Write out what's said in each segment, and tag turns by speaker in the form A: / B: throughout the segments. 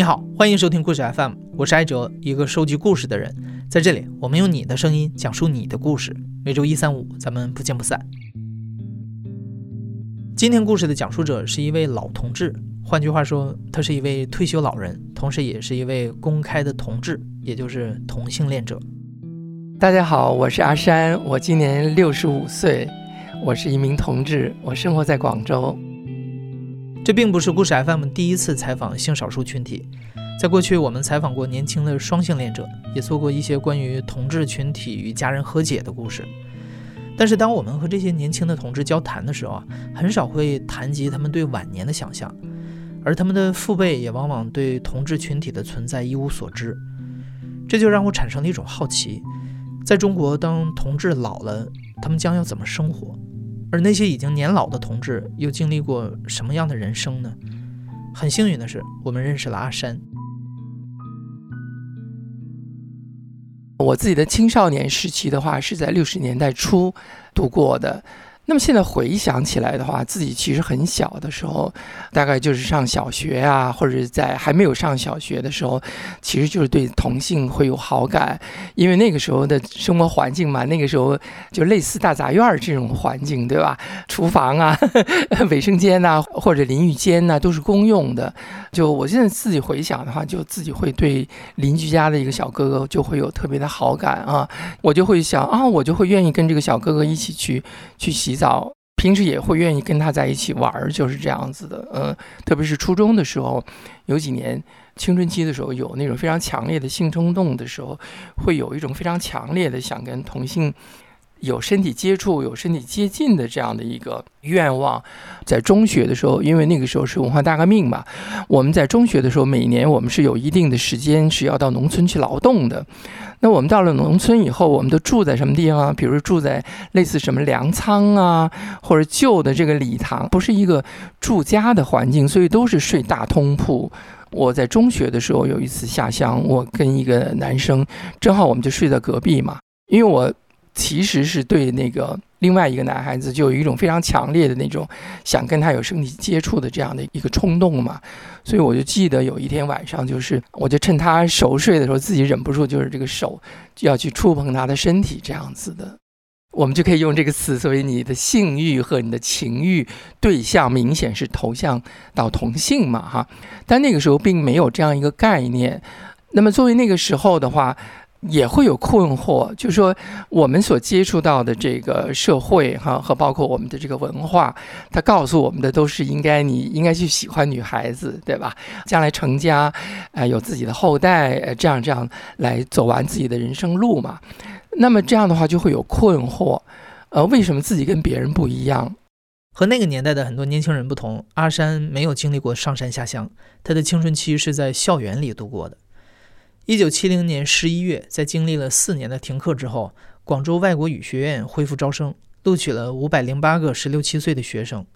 A: 你好，欢迎收听故事 FM，我是艾哲，一个收集故事的人。在这里，我们用你的声音讲述你的故事。每周一、三、五，咱们不见不散。今天故事的讲述者是一位老同志，换句话说，他是一位退休老人，同时也是一位公开的同志，也就是同性恋者。
B: 大家好，我是阿山，我今年六十五岁，我是一名同志，我生活在广州。
A: 这并不是故事 FM 第一次采访性少数群体，在过去我们采访过年轻的双性恋者，也做过一些关于同志群体与家人和解的故事。但是当我们和这些年轻的同志交谈的时候啊，很少会谈及他们对晚年的想象，而他们的父辈也往往对同志群体的存在一无所知。这就让我产生了一种好奇：在中国，当同志老了，他们将要怎么生活？而那些已经年老的同志又经历过什么样的人生呢？很幸运的是，我们认识了阿山。
B: 我自己的青少年时期的话，是在六十年代初度过的。那么现在回想起来的话，自己其实很小的时候，大概就是上小学啊，或者在还没有上小学的时候，其实就是对同性会有好感，因为那个时候的生活环境嘛，那个时候就类似大杂院这种环境，对吧？厨房啊、卫生间呐，或者淋浴间呐，都是公用的。就我现在自己回想的话，就自己会对邻居家的一个小哥哥就会有特别的好感啊，我就会想啊，我就会愿意跟这个小哥哥一起去去洗。早平时也会愿意跟他在一起玩儿，就是这样子的。嗯，特别是初中的时候，有几年青春期的时候，有那种非常强烈的性冲动的时候，会有一种非常强烈的想跟同性。有身体接触、有身体接近的这样的一个愿望，在中学的时候，因为那个时候是文化大革命嘛，我们在中学的时候，每年我们是有一定的时间是要到农村去劳动的。那我们到了农村以后，我们都住在什么地方？比如住在类似什么粮仓啊，或者旧的这个礼堂，不是一个住家的环境，所以都是睡大通铺。我在中学的时候有一次下乡，我跟一个男生，正好我们就睡在隔壁嘛，因为我。其实是对那个另外一个男孩子就有一种非常强烈的那种想跟他有身体接触的这样的一个冲动嘛，所以我就记得有一天晚上，就是我就趁他熟睡的时候，自己忍不住就是这个手就要去触碰他的身体这样子的，我们就可以用这个词作为你的性欲和你的情欲对象明显是投向到同性嘛哈，但那个时候并没有这样一个概念，那么作为那个时候的话。也会有困惑，就是说我们所接触到的这个社会哈，和包括我们的这个文化，它告诉我们的都是应该你应该去喜欢女孩子，对吧？将来成家，呃，有自己的后代，呃，这样这样来走完自己的人生路嘛。那么这样的话就会有困惑，呃，为什么自己跟别人不一样？
A: 和那个年代的很多年轻人不同，阿山没有经历过上山下乡，他的青春期是在校园里度过的。一九七零年十一月，在经历了四年的停课之后，广州外国语学院恢复招生，录取了五百零八个十六七岁的学生。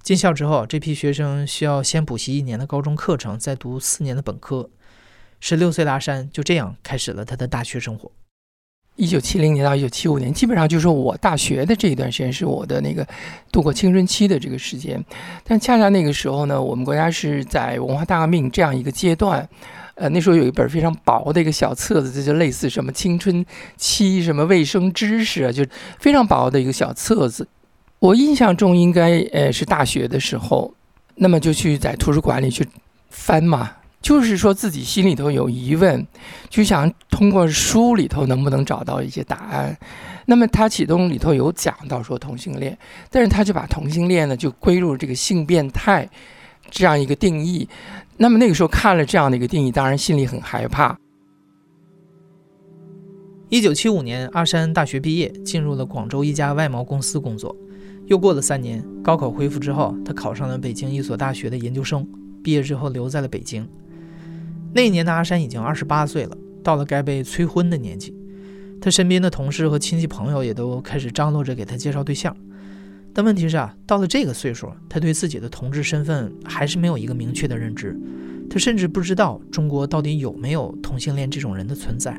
A: 进校之后，这批学生需要先补习一年的高中课程，再读四年的本科。十六岁的阿山就这样开始了他的大学生活。
B: 一九七零年到一九七五年，基本上就是我大学的这一段时间是我的那个度过青春期的这个时间。但恰恰那个时候呢，我们国家是在文化大革命这样一个阶段。呃，那时候有一本非常薄的一个小册子，这就类似什么青春期什么卫生知识啊，就非常薄的一个小册子。我印象中应该呃是大学的时候，那么就去在图书馆里去翻嘛，就是说自己心里头有疑问，就想通过书里头能不能找到一些答案。那么他启动里头有讲到说同性恋，但是他就把同性恋呢就归入这个性变态这样一个定义。那么那个时候看了这样的一个定义，当然心里很害怕。
A: 一九七五年，阿山大学毕业，进入了广州一家外贸公司工作。又过了三年，高考恢复之后，他考上了北京一所大学的研究生。毕业之后留在了北京。那一年的阿山已经二十八岁了，到了该被催婚的年纪。他身边的同事和亲戚朋友也都开始张罗着给他介绍对象。但问题是啊，到了这个岁数，他对自己的同志身份还是没有一个明确的认知。他甚至不知道中国到底有没有同性恋这种人的存在。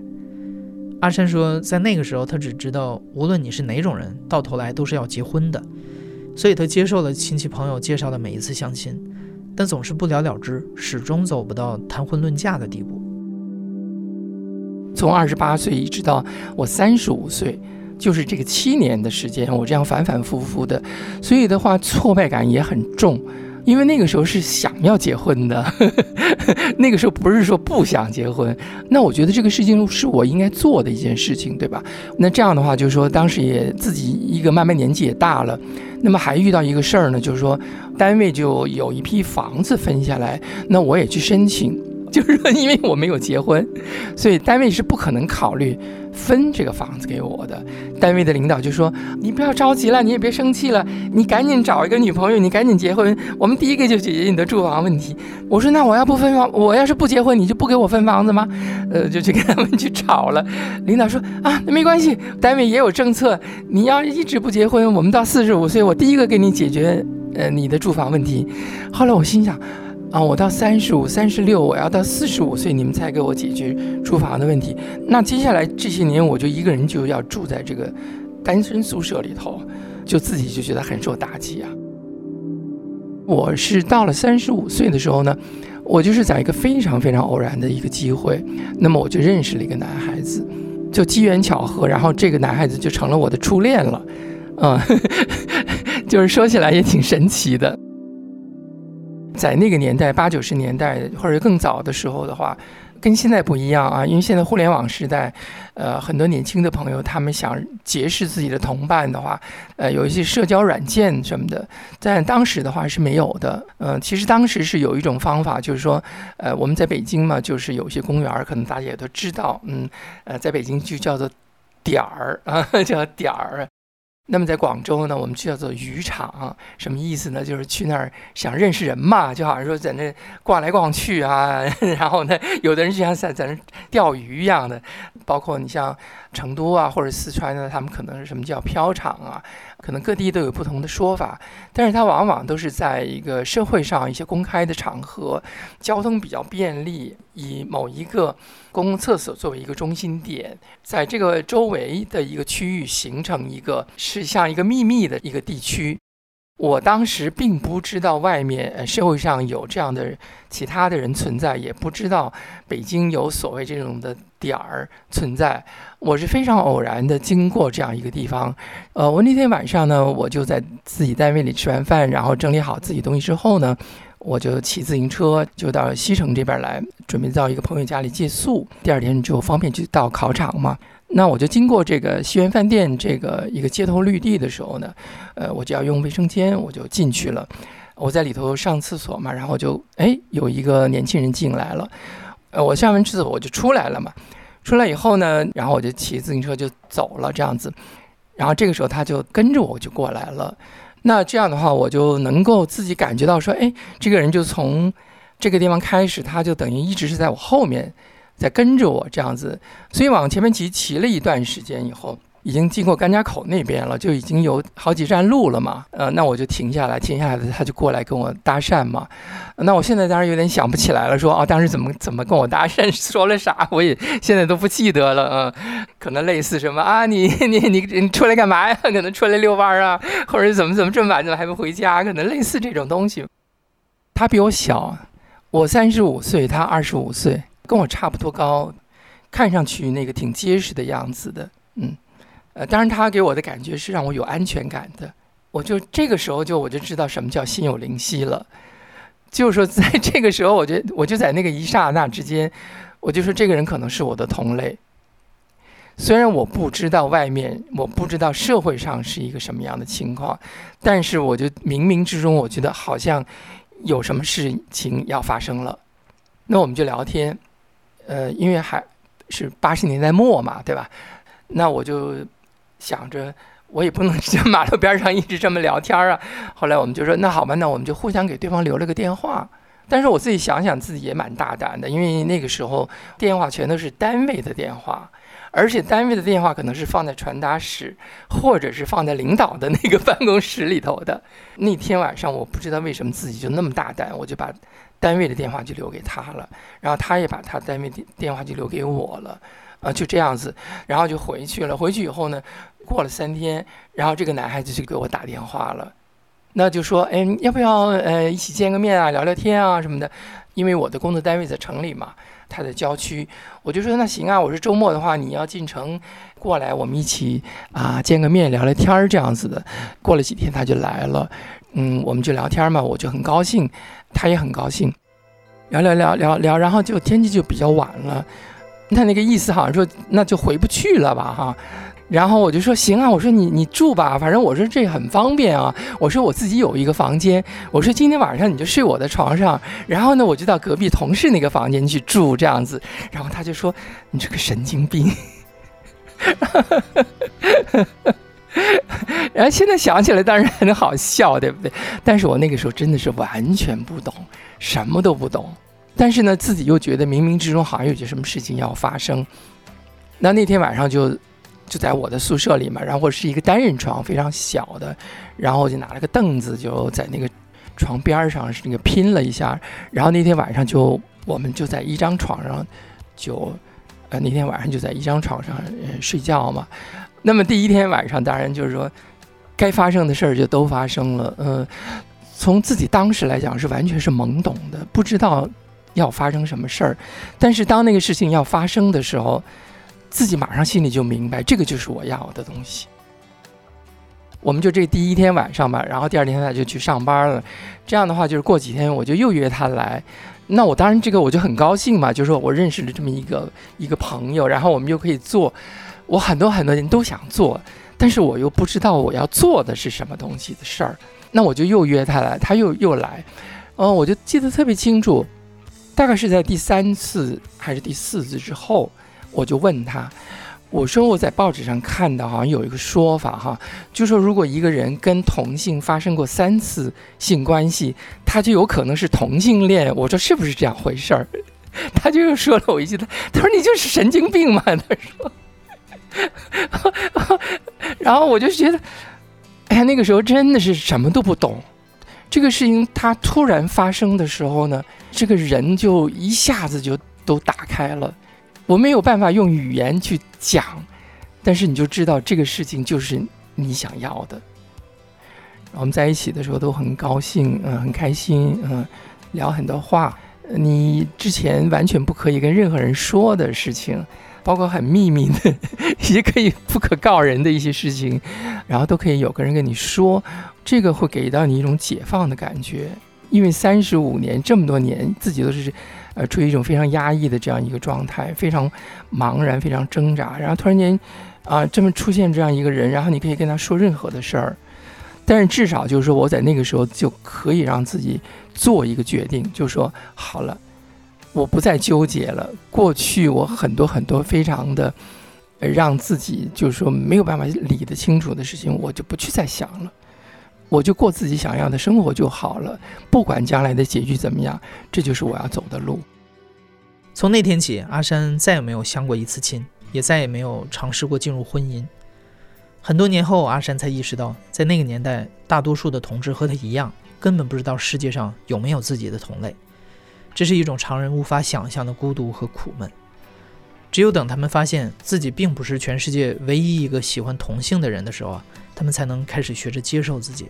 A: 阿山说，在那个时候，他只知道无论你是哪种人，到头来都是要结婚的。所以他接受了亲戚朋友介绍的每一次相亲，但总是不了了之，始终走不到谈婚论嫁的地步。
B: 从二十八岁一直到我三十五岁，就是这个七年的时间，我这样反反复复的，所以的话挫败感也很重。因为那个时候是想要结婚的，那个时候不是说不想结婚。那我觉得这个事情是我应该做的一件事情，对吧？那这样的话，就是说当时也自己一个慢慢年纪也大了，那么还遇到一个事儿呢，就是说单位就有一批房子分下来，那我也去申请。就是说，因为我没有结婚，所以单位是不可能考虑分这个房子给我的。单位的领导就说：“你不要着急了，你也别生气了，你赶紧找一个女朋友，你赶紧结婚，我们第一个就解决你的住房问题。”我说：“那我要不分房，我要是不结婚，你就不给我分房子吗？”呃，就去跟他们去吵了。领导说：“啊，没关系，单位也有政策，你要一直不结婚，我们到四十五岁，我第一个给你解决呃你的住房问题。”后来我心想。啊，我到三十五、三十六，我要到四十五岁，你们才给我解决住房的问题。那接下来这些年，我就一个人就要住在这个单身宿舍里头，就自己就觉得很受打击啊。我是到了三十五岁的时候呢，我就是在一个非常非常偶然的一个机会，那么我就认识了一个男孩子，就机缘巧合，然后这个男孩子就成了我的初恋了，嗯，就是说起来也挺神奇的。在那个年代，八九十年代或者更早的时候的话，跟现在不一样啊。因为现在互联网时代，呃，很多年轻的朋友他们想结识自己的同伴的话，呃，有一些社交软件什么的，在当时的话是没有的。嗯，其实当时是有一种方法，就是说，呃，我们在北京嘛，就是有些公园，可能大家也都知道，嗯，呃，在北京就叫做点儿啊，叫点儿。那么在广州呢，我们叫做渔场，什么意思呢？就是去那儿想认识人嘛，就好像说在那逛来逛去啊，然后呢，有的人就像在在那钓鱼一样的，包括你像。成都啊，或者四川的，他们可能是什么叫漂场啊？可能各地都有不同的说法，但是它往往都是在一个社会上一些公开的场合，交通比较便利，以某一个公共厕所作为一个中心点，在这个周围的一个区域形成一个是像一个秘密的一个地区。我当时并不知道外面社会上有这样的其他的人存在，也不知道北京有所谓这种的点儿存在。我是非常偶然的经过这样一个地方，呃，我那天晚上呢，我就在自己单位里吃完饭，然后整理好自己东西之后呢，我就骑自行车就到西城这边来，准备到一个朋友家里借宿，第二天就方便去到考场嘛。那我就经过这个西园饭店这个一个街头绿地的时候呢，呃，我就要用卫生间，我就进去了。我在里头上厕所嘛，然后就哎有一个年轻人进来了，呃，我上完厕所我就出来了嘛。出来以后呢，然后我就骑自行车就走了这样子。然后这个时候他就跟着我就过来了。那这样的话，我就能够自己感觉到说，哎，这个人就从这个地方开始，他就等于一直是在我后面。在跟着我这样子，所以往前面骑骑了一段时间以后，已经经过甘家口那边了，就已经有好几站路了嘛。呃，那我就停下来，停下来他就过来跟我搭讪嘛。那我现在当然有点想不起来了，说啊，当时怎么怎么跟我搭讪，说了啥，我也现在都不记得了。嗯，可能类似什么啊，你你你你出来干嘛呀？可能出来遛弯啊，或者怎么怎么这么晚怎么还不回家？可能类似这种东西。他比我小，我三十五岁，他二十五岁。跟我差不多高，看上去那个挺结实的样子的，嗯，呃，当然他给我的感觉是让我有安全感的，我就这个时候就我就知道什么叫心有灵犀了，就是说在这个时候，我就我就在那个一刹那之间，我就说这个人可能是我的同类，虽然我不知道外面，我不知道社会上是一个什么样的情况，但是我就冥冥之中，我觉得好像有什么事情要发生了，那我们就聊天。呃，因为还是八十年代末嘛，对吧？那我就想着，我也不能在马路边上一直这么聊天啊。后来我们就说，那好吧，那我们就互相给对方留了个电话。但是我自己想想，自己也蛮大胆的，因为那个时候电话全都是单位的电话，而且单位的电话可能是放在传达室，或者是放在领导的那个办公室里头的。那天晚上，我不知道为什么自己就那么大胆，我就把。单位的电话就留给他了，然后他也把他单位电电话就留给我了，啊，就这样子，然后就回去了。回去以后呢，过了三天，然后这个男孩子就给我打电话了。那就说，哎，要不要呃一起见个面啊，聊聊天啊什么的？因为我的工作单位在城里嘛，他在郊区，我就说那行啊，我是周末的话，你要进城过来，我们一起啊见个面，聊聊天儿这样子的。过了几天他就来了，嗯，我们就聊天嘛，我就很高兴，他也很高兴，聊聊聊聊聊，然后就天气就比较晚了，他那个意思好像说那就回不去了吧哈。然后我就说行啊，我说你你住吧，反正我说这很方便啊。我说我自己有一个房间，我说今天晚上你就睡我的床上，然后呢我就到隔壁同事那个房间去住这样子。然后他就说你这个神经病。然后现在想起来当然很好笑，对不对？但是我那个时候真的是完全不懂，什么都不懂。但是呢自己又觉得冥冥之中好像有些什么事情要发生。那那天晚上就。就在我的宿舍里嘛，然后是一个单人床，非常小的，然后我就拿了个凳子，就在那个床边上是那个拼了一下，然后那天晚上就我们就在一张床上，就呃那天晚上就在一张床上睡觉嘛。那么第一天晚上，当然就是说该发生的事儿就都发生了。呃，从自己当时来讲是完全是懵懂的，不知道要发生什么事儿，但是当那个事情要发生的时候。自己马上心里就明白，这个就是我要的东西。我们就这第一天晚上吧，然后第二天他就去上班了。这样的话，就是过几天我就又约他来。那我当然这个我就很高兴嘛，就是说我认识了这么一个一个朋友，然后我们又可以做我很多很多人都想做，但是我又不知道我要做的是什么东西的事儿。那我就又约他来，他又又来。嗯，我就记得特别清楚，大概是在第三次还是第四次之后。我就问他，我说我在报纸上看到，好像有一个说法哈，就说如果一个人跟同性发生过三次性关系，他就有可能是同性恋。我说是不是这样回事儿？他就又说了我一句，他他说你就是神经病嘛。他说，然后我就觉得，哎呀，那个时候真的是什么都不懂。这个事情它突然发生的时候呢，这个人就一下子就都打开了。我没有办法用语言去讲，但是你就知道这个事情就是你想要的。我们在一起的时候都很高兴，嗯，很开心，嗯，聊很多话。你之前完全不可以跟任何人说的事情，包括很秘密的，也可以不可告人的一些事情，然后都可以有个人跟你说，这个会给到你一种解放的感觉。因为三十五年这么多年，自己都是。呃，处于一种非常压抑的这样一个状态，非常茫然，非常挣扎。然后突然间，啊，这么出现这样一个人，然后你可以跟他说任何的事儿，但是至少就是说，我在那个时候就可以让自己做一个决定，就说好了，我不再纠结了。过去我很多很多非常的让自己就是说没有办法理得清楚的事情，我就不去再想了。我就过自己想要的生活就好了，不管将来的结局怎么样，这就是我要走的路。
A: 从那天起，阿山再也没有相过一次亲，也再也没有尝试过进入婚姻。很多年后，阿山才意识到，在那个年代，大多数的同志和他一样，根本不知道世界上有没有自己的同类。这是一种常人无法想象的孤独和苦闷。只有等他们发现自己并不是全世界唯一一个喜欢同性的人的时候啊。他们才能开始学着接受自己，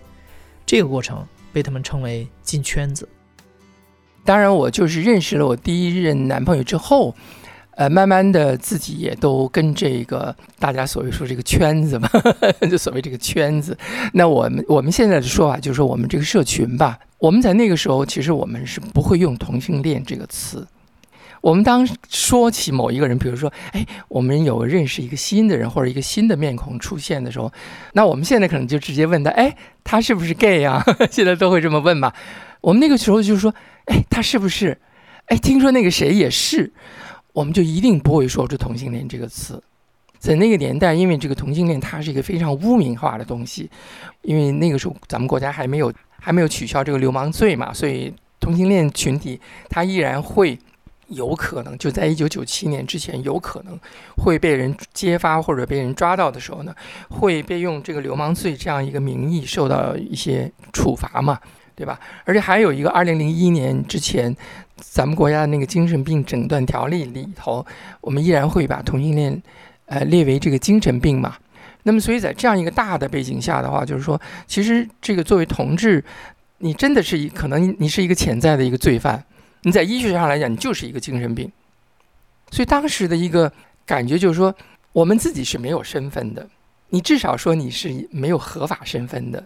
A: 这个过程被他们称为进圈子。
B: 当然，我就是认识了我第一任男朋友之后，呃，慢慢的自己也都跟这个大家所谓说这个圈子嘛，就所谓这个圈子。那我们我们现在的说法就是说，我们这个社群吧，我们在那个时候其实我们是不会用同性恋这个词。我们当说起某一个人，比如说，哎，我们有认识一个新的人或者一个新的面孔出现的时候，那我们现在可能就直接问他，哎，他是不是 gay 啊？现在都会这么问嘛。我们那个时候就是说，哎，他是不是？哎，听说那个谁也是，我们就一定不会说出同性恋这个词。在那个年代，因为这个同性恋它是一个非常污名化的东西，因为那个时候咱们国家还没有还没有取消这个流氓罪嘛，所以同性恋群体他依然会。有可能就在一九九七年之前，有可能会被人揭发或者被人抓到的时候呢，会被用这个流氓罪这样一个名义受到一些处罚嘛，对吧？而且还有一个二零零一年之前，咱们国家的那个精神病诊断条例里头，我们依然会把同性恋呃列为这个精神病嘛。那么，所以在这样一个大的背景下的话，就是说，其实这个作为同志，你真的是一可能你是一个潜在的一个罪犯，你在医学上来讲，你就是一个精神病。所以当时的一个感觉就是说，我们自己是没有身份的，你至少说你是没有合法身份的，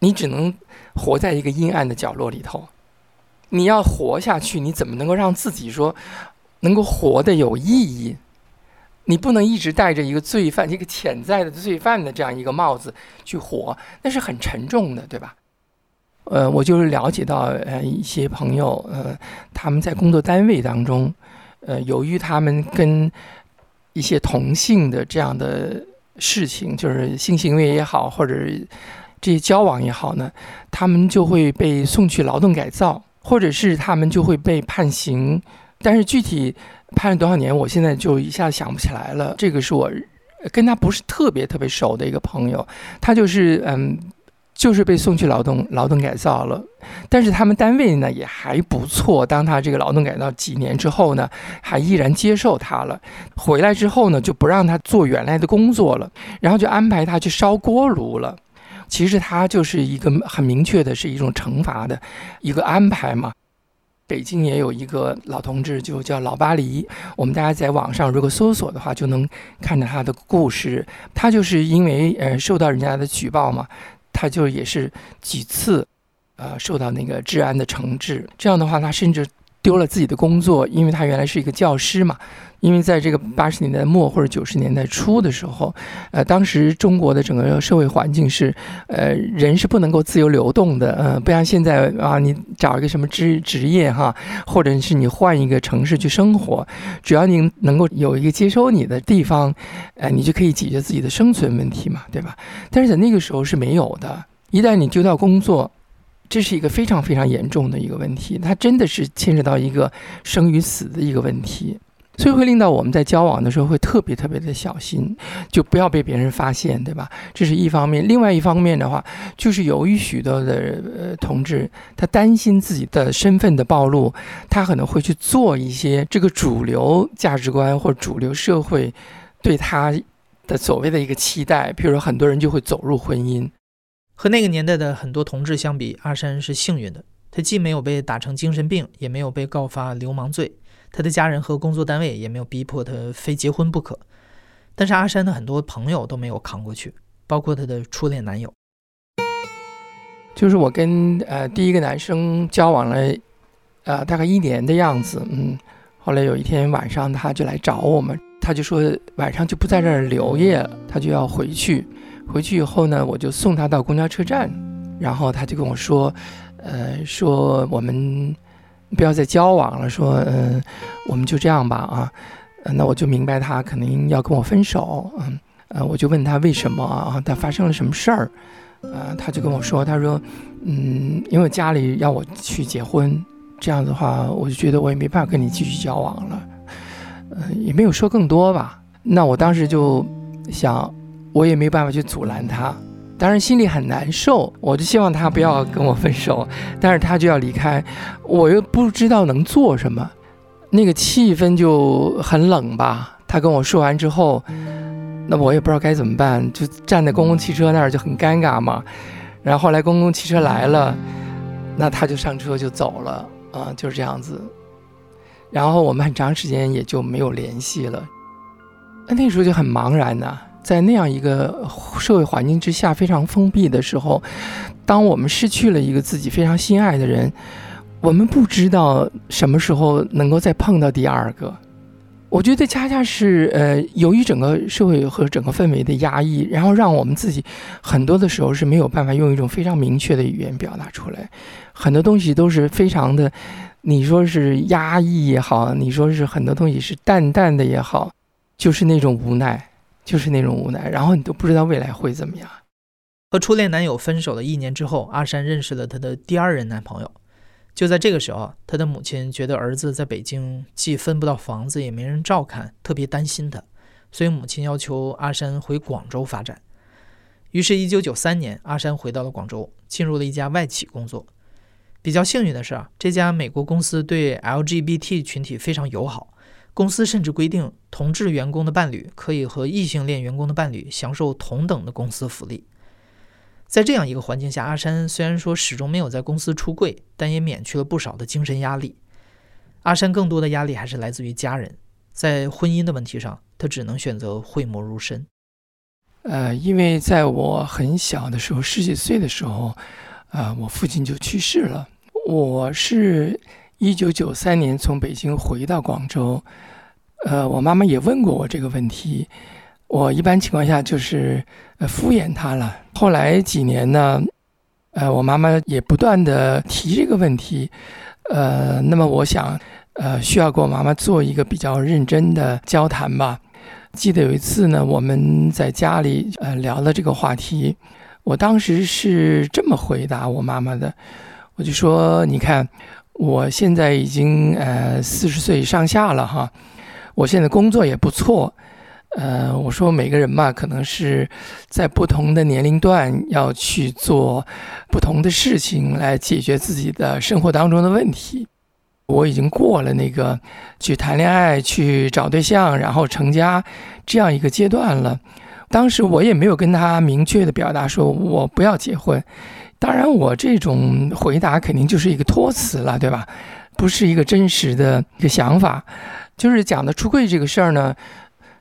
B: 你只能活在一个阴暗的角落里头。你要活下去，你怎么能够让自己说能够活得有意义？你不能一直戴着一个罪犯、一个潜在的罪犯的这样一个帽子去活，那是很沉重的，对吧？呃，我就是了解到，呃，一些朋友，呃，他们在工作单位当中，呃，由于他们跟一些同性的这样的事情，就是性行为也好，或者这些交往也好呢，他们就会被送去劳动改造，或者是他们就会被判刑，但是具体。判了多少年？我现在就一下子想不起来了。这个是我跟他不是特别特别熟的一个朋友，他就是嗯，就是被送去劳动劳动改造了。但是他们单位呢也还不错，当他这个劳动改造几年之后呢，还依然接受他了。回来之后呢，就不让他做原来的工作了，然后就安排他去烧锅炉了。其实他就是一个很明确的是一种惩罚的一个安排嘛。北京也有一个老同志，就叫老巴黎。我们大家在网上如果搜索的话，就能看到他的故事。他就是因为呃受到人家的举报嘛，他就也是几次呃受到那个治安的惩治。这样的话，他甚至。丢了自己的工作，因为他原来是一个教师嘛。因为在这个八十年代末或者九十年代初的时候，呃，当时中国的整个社会环境是，呃，人是不能够自由流动的，呃，不像现在啊，你找一个什么职职业哈，或者是你换一个城市去生活，只要你能够有一个接收你的地方，呃，你就可以解决自己的生存问题嘛，对吧？但是在那个时候是没有的，一旦你丢掉工作。这是一个非常非常严重的一个问题，它真的是牵扯到一个生与死的一个问题，所以会令到我们在交往的时候会特别特别的小心，就不要被别人发现，对吧？这是一方面。另外一方面的话，就是由于许多的呃同志，他担心自己的身份的暴露，他可能会去做一些这个主流价值观或主流社会对他的所谓的一个期待，比如说很多人就会走入婚姻。
A: 和那个年代的很多同志相比，阿山是幸运的。他既没有被打成精神病，也没有被告发流氓罪，他的家人和工作单位也没有逼迫他非结婚不可。但是阿山的很多朋友都没有扛过去，包括他的初恋男友。
B: 就是我跟呃第一个男生交往了，呃大概一年的样子，嗯，后来有一天晚上他就来找我们，他就说晚上就不在这儿留夜了，他就要回去。回去以后呢，我就送他到公交车站，然后他就跟我说：“呃，说我们不要再交往了，说嗯，我们就这样吧啊。”那我就明白他肯定要跟我分手，嗯，呃，我就问他为什么啊？他发生了什么事儿？呃，他就跟我说：“他说，嗯，因为家里要我去结婚，这样的话，我就觉得我也没办法跟你继续交往了，也没有说更多吧。那我当时就想。”我也没办法去阻拦他，当然心里很难受。我就希望他不要跟我分手，但是他就要离开，我又不知道能做什么，那个气氛就很冷吧。他跟我说完之后，那我也不知道该怎么办，就站在公共汽车那儿就很尴尬嘛。然后后来公共汽车来了，那他就上车就走了啊，就是这样子。然后我们很长时间也就没有联系了，那那时候就很茫然呐。在那样一个社会环境之下，非常封闭的时候，当我们失去了一个自己非常心爱的人，我们不知道什么时候能够再碰到第二个。我觉得恰恰是呃，由于整个社会和整个氛围的压抑，然后让我们自己很多的时候是没有办法用一种非常明确的语言表达出来，很多东西都是非常的，你说是压抑也好，你说是很多东西是淡淡的也好，就是那种无奈。就是那种无奈，然后你都不知道未来会怎么样。
A: 和初恋男友分手的一年之后，阿山认识了他的第二任男朋友。就在这个时候，他的母亲觉得儿子在北京既分不到房子，也没人照看，特别担心他，所以母亲要求阿山回广州发展。于是，一九九三年，阿山回到了广州，进入了一家外企工作。比较幸运的是啊，这家美国公司对 LGBT 群体非常友好。公司甚至规定，同志员工的伴侣可以和异性恋员工的伴侣享受同等的公司福利。在这样一个环境下，阿山虽然说始终没有在公司出柜，但也免去了不少的精神压力。阿山更多的压力还是来自于家人，在婚姻的问题上，他只能选择讳莫如深。
B: 呃，因为在我很小的时候，十几岁的时候，啊，我父亲就去世了。我是。一九九三年从北京回到广州，呃，我妈妈也问过我这个问题，我一般情况下就是敷衍她了。后来几年呢，呃，我妈妈也不断的提这个问题，呃，那么我想，呃，需要跟我妈妈做一个比较认真的交谈吧。记得有一次呢，我们在家里呃聊了这个话题，我当时是这么回答我妈妈的，我就说，你看。我现在已经呃四十岁上下了哈，我现在工作也不错，呃，我说每个人嘛，可能是在不同的年龄段要去做不同的事情来解决自己的生活当中的问题。我已经过了那个去谈恋爱、去找对象，然后成家这样一个阶段了。当时我也没有跟他明确的表达说我不要结婚。当然，我这种回答肯定就是一个托词了，对吧？不是一个真实的一个想法。就是讲的出柜这个事儿呢，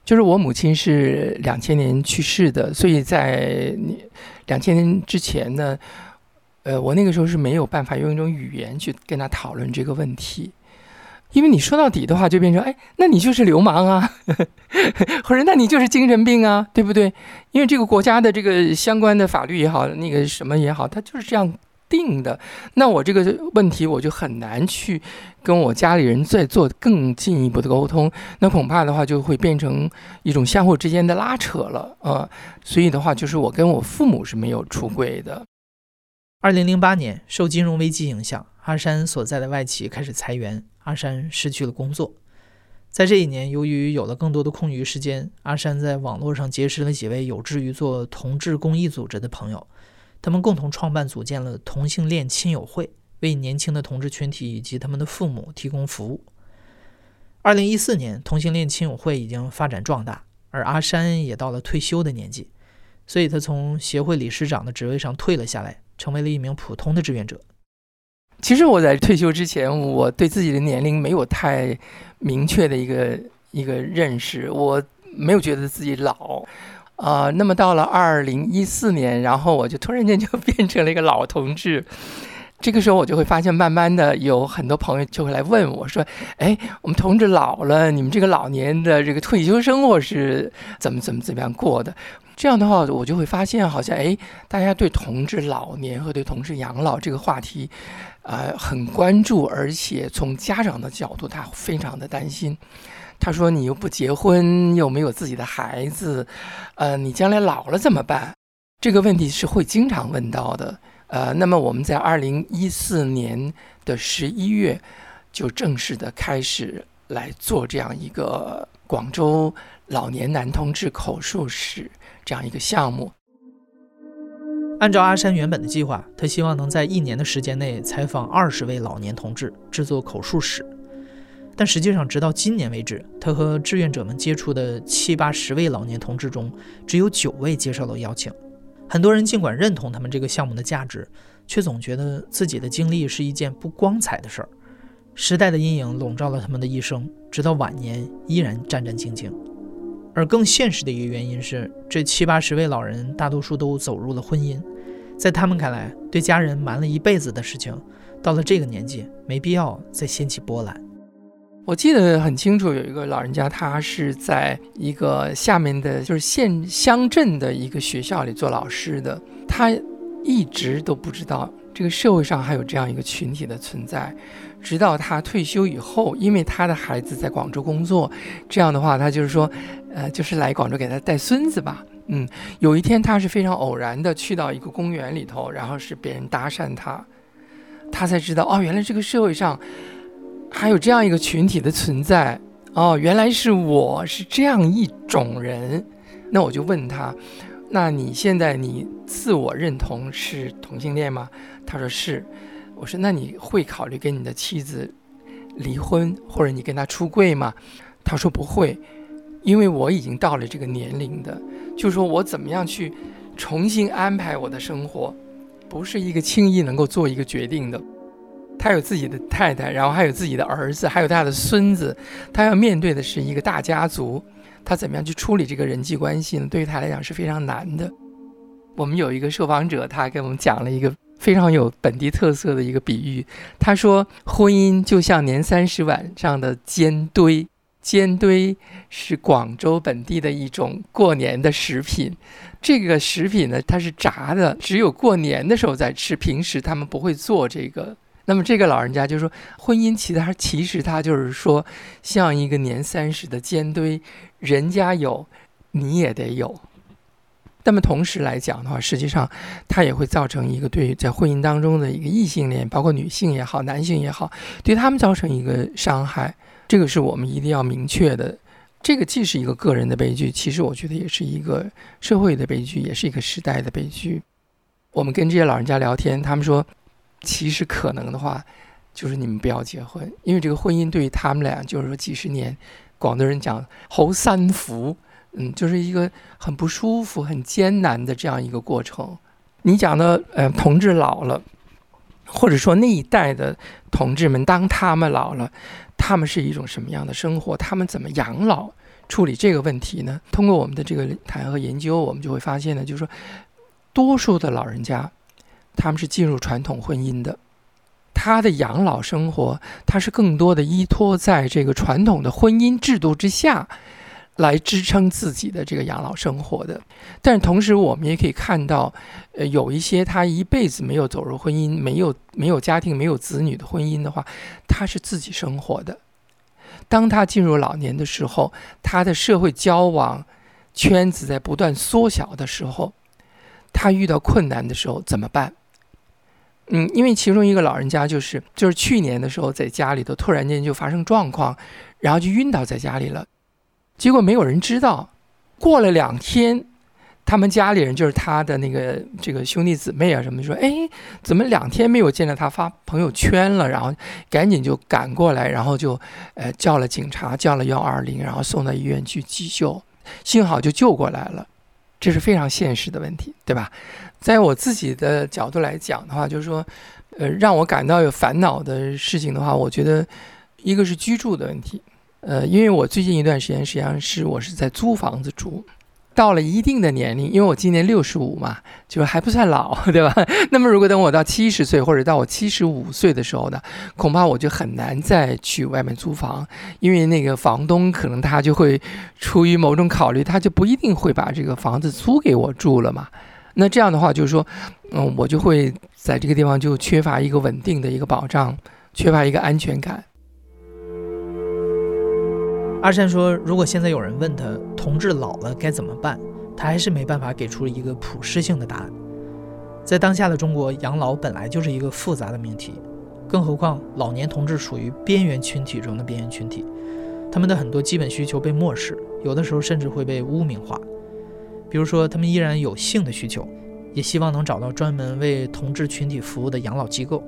B: 就是我母亲是两千年去世的，所以在两千年之前呢，呃，我那个时候是没有办法用一种语言去跟她讨论这个问题。因为你说到底的话，就变成哎，那你就是流氓啊，或者那你就是精神病啊，对不对？因为这个国家的这个相关的法律也好，那个什么也好，它就是这样定的。那我这个问题我就很难去跟我家里人再做更进一步的沟通，那恐怕的话就会变成一种相互之间的拉扯了啊。所以的话，就是我跟我父母是没有出轨的。
A: 二零零八年，受金融危机影响，阿山所在的外企开始裁员。阿山失去了工作，在这一年，由于有了更多的空余时间，阿山在网络上结识了几位有志于做同志公益组织的朋友，他们共同创办组建了同性恋亲友会，为年轻的同志群体以及他们的父母提供服务。二零一四年，同性恋亲友会已经发展壮大，而阿山也到了退休的年纪，所以他从协会理事长的职位上退了下来，成为了一名普通的志愿者。
B: 其实我在退休之前，我对自己的年龄没有太明确的一个一个认识，我没有觉得自己老，啊，那么到了二零一四年，然后我就突然间就变成了一个老同志，这个时候我就会发现，慢慢的有很多朋友就会来问我说：“哎，我们同志老了，你们这个老年的这个退休生活是怎么怎么怎么样过的？”这样的话，我就会发现，好像哎，大家对同志老年和对同志养老这个话题。啊，很关注，而且从家长的角度，他非常的担心。他说：“你又不结婚，又没有自己的孩子，呃，你将来老了怎么办？”这个问题是会经常问到的。呃，那么我们在二零一四年的十一月，就正式的开始来做这样一个广州老年男同志口述史这样一个项目。
A: 按照阿山原本的计划，他希望能在一年的时间内采访二十位老年同志，制作口述史。但实际上，直到今年为止，他和志愿者们接触的七八十位老年同志中，只有九位接受了邀请。很多人尽管认同他们这个项目的价值，却总觉得自己的经历是一件不光彩的事儿。时代的阴影笼罩了他们的一生，直到晚年依然战战兢兢。而更现实的一个原因是，这七八十位老人大多数都走入了婚姻，在他们看来，对家人瞒了一辈子的事情，到了这个年纪，没必要再掀起波澜。
B: 我记得很清楚，有一个老人家，他是在一个下面的，就是县乡镇的一个学校里做老师的，他一直都不知道这个社会上还有这样一个群体的存在。直到他退休以后，因为他的孩子在广州工作，这样的话，他就是说，呃，就是来广州给他带孙子吧。嗯，有一天他是非常偶然的去到一个公园里头，然后是别人搭讪他，他才知道哦，原来这个社会上还有这样一个群体的存在。哦，原来是我是这样一种人。那我就问他，那你现在你自我认同是同性恋吗？他说是。我说：“那你会考虑跟你的妻子离婚，或者你跟他出柜吗？”他说不会，因为我已经到了这个年龄的，就说我怎么样去重新安排我的生活，不是一个轻易能够做一个决定的。他有自己的太太，然后还有自己的儿子，还有他的孙子，他要面对的是一个大家族，他怎么样去处理这个人际关系呢？对于他来讲是非常难的。我们有一个受访者，他给我们讲了一个非常有本地特色的一个比喻，他说婚姻就像年三十晚上的煎堆。煎堆是广州本地的一种过年的食品，这个食品呢，它是炸的，只有过年的时候在吃，平时他们不会做这个。那么这个老人家就说，婚姻其实其实他就是说，像一个年三十的煎堆，人家有，你也得有。那么同时来讲的话，实际上它也会造成一个对在婚姻当中的一个异性恋，包括女性也好，男性也好，对他们造成一个伤害。这个是我们一定要明确的，这个既是一个个人的悲剧，其实我觉得也是一个社会的悲剧，也是一个时代的悲剧。我们跟这些老人家聊天，他们说，其实可能的话，就是你们不要结婚，因为这个婚姻对于他们俩就是说几十年，广东人讲“侯三福”，嗯，就是一个很不舒服、很艰难的这样一个过程。你讲的，呃，同志老了。或者说那一代的同志们，当他们老了，他们是一种什么样的生活？他们怎么养老、处理这个问题呢？通过我们的这个谈和研究，我们就会发现呢，就是说，多数的老人家，他们是进入传统婚姻的，他的养老生活，他是更多的依托在这个传统的婚姻制度之下。来支撑自己的这个养老生活的，但同时我们也可以看到，呃，有一些他一辈子没有走入婚姻、没有没有家庭、没有子女的婚姻的话，他是自己生活的。当他进入老年的时候，他的社会交往圈子在不断缩小的时候，他遇到困难的时候怎么办？嗯，因为其中一个老人家就是就是去年的时候在家里头突然间就发生状况，然后就晕倒在家里了。结果没有人知道，过了两天，他们家里人就是他的那个这个兄弟姊妹啊什么说，哎，怎么两天没有见到他发朋友圈了？然后赶紧就赶过来，然后就呃叫了警察，叫了幺二零，然后送到医院去急救，幸好就救过来了。这是非常现实的问题，对吧？在我自己的角度来讲的话，就是说，呃，让我感到有烦恼的事情的话，我觉得一个是居住的问题。呃，因为我最近一段时间实际上是我是在租房子住，到了一定的年龄，因为我今年六十五嘛，就是还不算老，对吧？那么如果等我到七十岁或者到我七十五岁的时候呢，恐怕我就很难再去外面租房，因为那个房东可能他就会出于某种考虑，他就不一定会把这个房子租给我住了嘛。那这样的话，就是说，嗯，我就会在这个地方就缺乏一个稳定的一个保障，缺乏一个安全感。
A: 阿山说：“如果现在有人问他同志老了该怎么办，他还是没办法给出一个普适性的答案。在当下的中国，养老本来就是一个复杂的命题，更何况老年同志属于边缘群体中的边缘群体，他们的很多基本需求被漠视，有的时候甚至会被污名化。比如说，他们依然有性的需求，也希望能找到专门为同志群体服务的养老机构。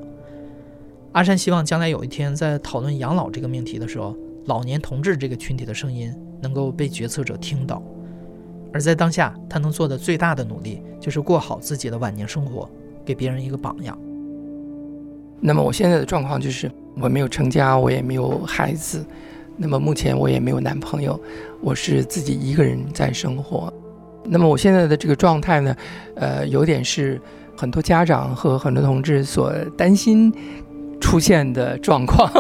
A: 阿山希望将来有一天在讨论养老这个命题的时候。”老年同志这个群体的声音能够被决策者听到，而在当下，他能做的最大的努力就是过好自己的晚年生活，给别人一个榜样。
B: 那么我现在的状况就是我没有成家，我也没有孩子，那么目前我也没有男朋友，我是自己一个人在生活。那么我现在的这个状态呢，呃，有点是很多家长和很多同志所担心出现的状况。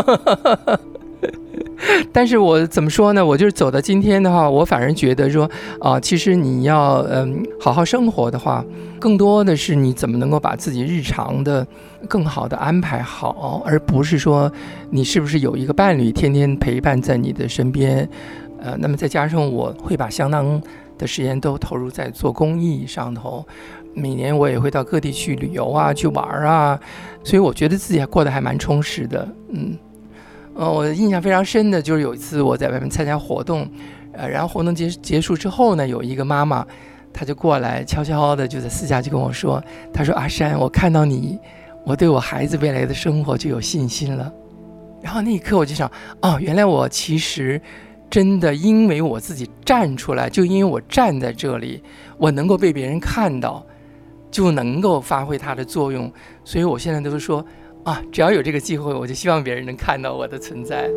B: 但是我怎么说呢？我就是走到今天的话，我反而觉得说，啊，其实你要嗯好好生活的话，更多的是你怎么能够把自己日常的更好的安排好，而不是说你是不是有一个伴侣天天陪伴在你的身边。呃，那么再加上我会把相当的时间都投入在做公益上头，每年我也会到各地去旅游啊，去玩啊，所以我觉得自己还过得还蛮充实的，嗯。呃，我印象非常深的就是有一次我在外面参加活动，呃，然后活动结结束之后呢，有一个妈妈，她就过来悄悄的就在私下就跟我说，她说阿山，我看到你，我对我孩子未来的生活就有信心了。然后那一刻我就想，哦，原来我其实真的因为我自己站出来，就因为我站在这里，我能够被别人看到，就能够发挥它的作用。所以我现在都是说啊，只要有这个机会，我就希望别人能看到我的存在。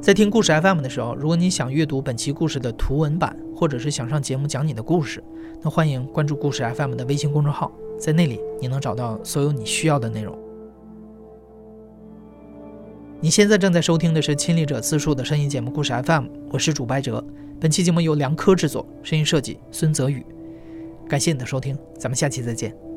A: 在听故事 FM 的时候，如果你想阅读本期故事的图文版，或者是想上节目讲你的故事，那欢迎关注故事 FM 的微信公众号，在那里你能找到所有你需要的内容。你现在正在收听的是亲历者自述的声音节目故事 FM，我是主白哲。本期节目由梁科制作，声音设计孙泽宇。感谢你的收听，咱们下期再见。